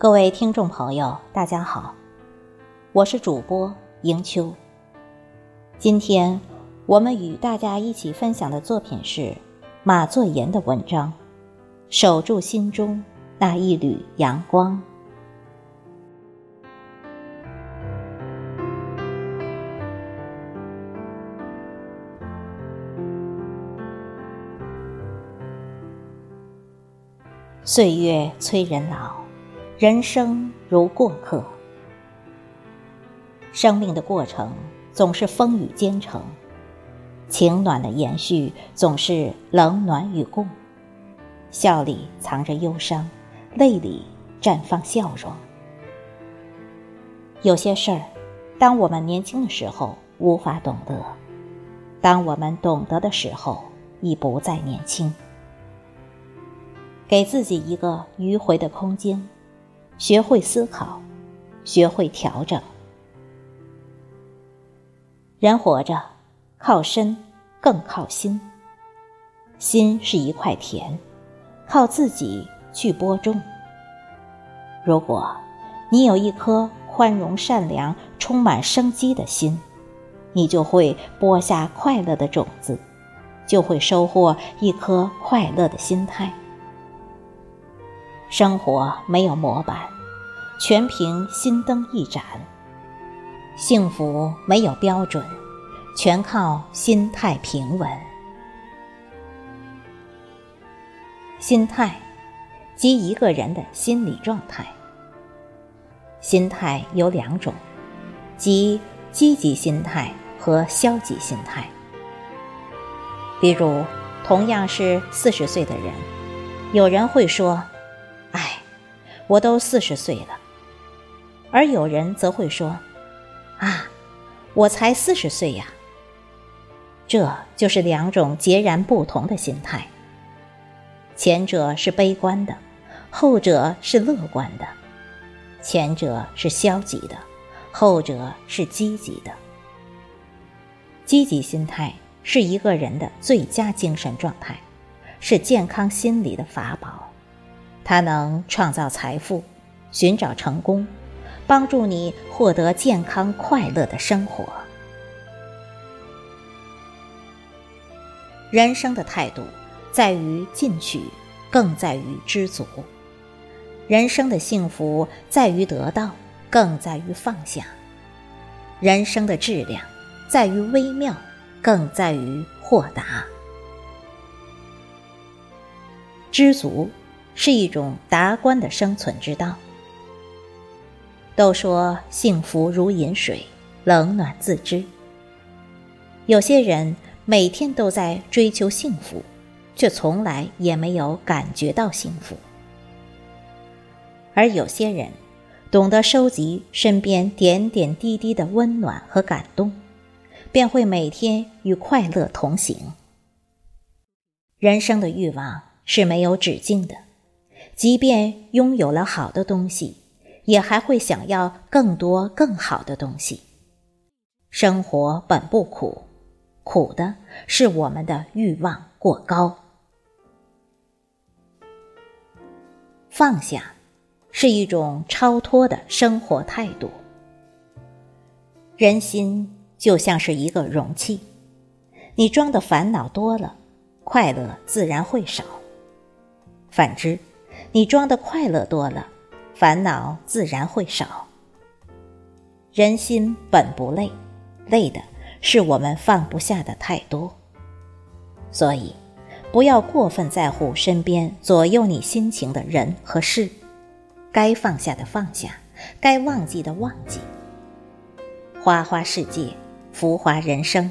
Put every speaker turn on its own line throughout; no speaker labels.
各位听众朋友，大家好，我是主播迎秋。今天我们与大家一起分享的作品是马作言的文章《守住心中那一缕阳光》。岁月催人老，人生如过客。生命的过程总是风雨兼程，情暖的延续总是冷暖与共。笑里藏着忧伤，泪里绽放笑容。有些事儿，当我们年轻的时候无法懂得，当我们懂得的时候，已不再年轻。给自己一个迂回的空间，学会思考，学会调整。人活着，靠身更靠心。心是一块田，靠自己去播种。如果你有一颗宽容、善良、充满生机的心，你就会播下快乐的种子，就会收获一颗快乐的心态。生活没有模板，全凭心灯一盏；幸福没有标准，全靠心态平稳。心态，即一个人的心理状态。心态有两种，即积极心态和消极心态。比如，同样是四十岁的人，有人会说。我都四十岁了，而有人则会说：“啊，我才四十岁呀。”这就是两种截然不同的心态。前者是悲观的，后者是乐观的；前者是消极的，后者是积极的。积极心态是一个人的最佳精神状态，是健康心理的法宝。它能创造财富，寻找成功，帮助你获得健康快乐的生活。人生的态度在于进取，更在于知足；人生的幸福在于得到，更在于放下；人生的质量在于微妙，更在于豁达。知足。是一种达观的生存之道。都说幸福如饮水，冷暖自知。有些人每天都在追求幸福，却从来也没有感觉到幸福；而有些人懂得收集身边点点滴滴的温暖和感动，便会每天与快乐同行。人生的欲望是没有止境的。即便拥有了好的东西，也还会想要更多更好的东西。生活本不苦，苦的是我们的欲望过高。放下，是一种超脱的生活态度。人心就像是一个容器，你装的烦恼多了，快乐自然会少；反之，你装的快乐多了，烦恼自然会少。人心本不累，累的是我们放不下的太多。所以，不要过分在乎身边左右你心情的人和事，该放下的放下，该忘记的忘记。花花世界，浮华人生，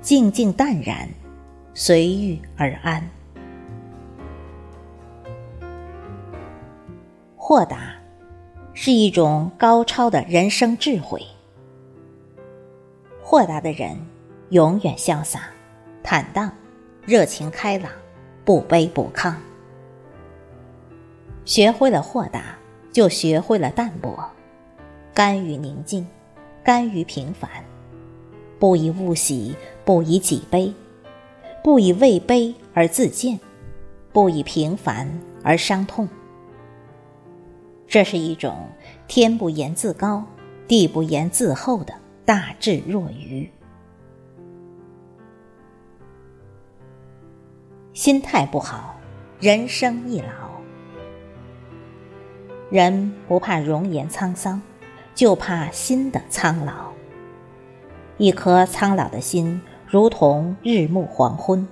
静静淡然，随遇而安。豁达，是一种高超的人生智慧。豁达的人，永远潇洒、坦荡、热情开朗、不卑不亢。学会了豁达，就学会了淡泊，甘于宁静，甘于平凡，不以物喜，不以己悲，不以位卑而自贱，不以平凡而伤痛。这是一种天不言自高，地不言自厚的大智若愚。心态不好，人生易老。人不怕容颜沧桑，就怕心的苍老。一颗苍老的心，如同日暮黄昏，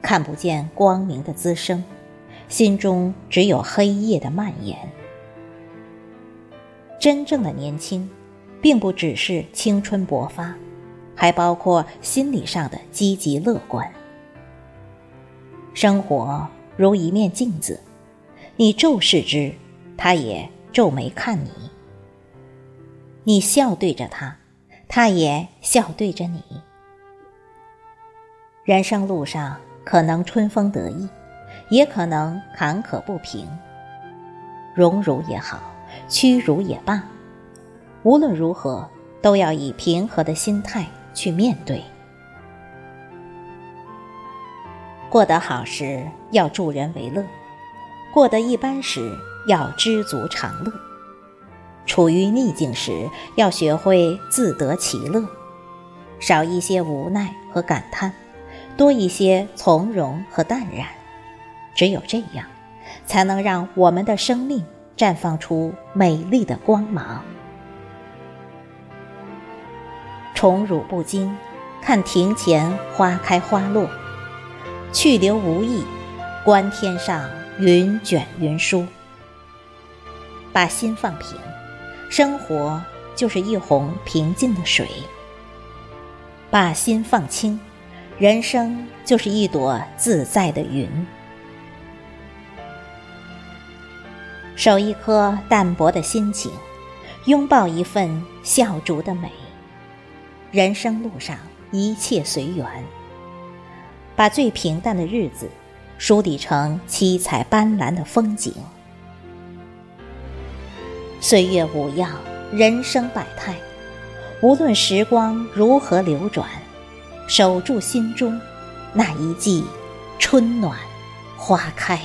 看不见光明的滋生，心中只有黑夜的蔓延。真正的年轻，并不只是青春勃发，还包括心理上的积极乐观。生活如一面镜子，你注视之，它也皱眉看你；你笑对着它，它也笑对着你。人生路上，可能春风得意，也可能坎坷不平。荣辱也好。屈辱也罢，无论如何，都要以平和的心态去面对。过得好时要助人为乐，过得一般时要知足常乐，处于逆境时要学会自得其乐，少一些无奈和感叹，多一些从容和淡然。只有这样，才能让我们的生命。绽放出美丽的光芒。宠辱不惊，看庭前花开花落；去留无意，观天上云卷云舒。把心放平，生活就是一泓平静的水；把心放轻，人生就是一朵自在的云。守一颗淡泊的心情，拥抱一份笑逐的美。人生路上一切随缘，把最平淡的日子梳理成七彩斑斓的风景。岁月无恙，人生百态，无论时光如何流转，守住心中那一季春暖花开。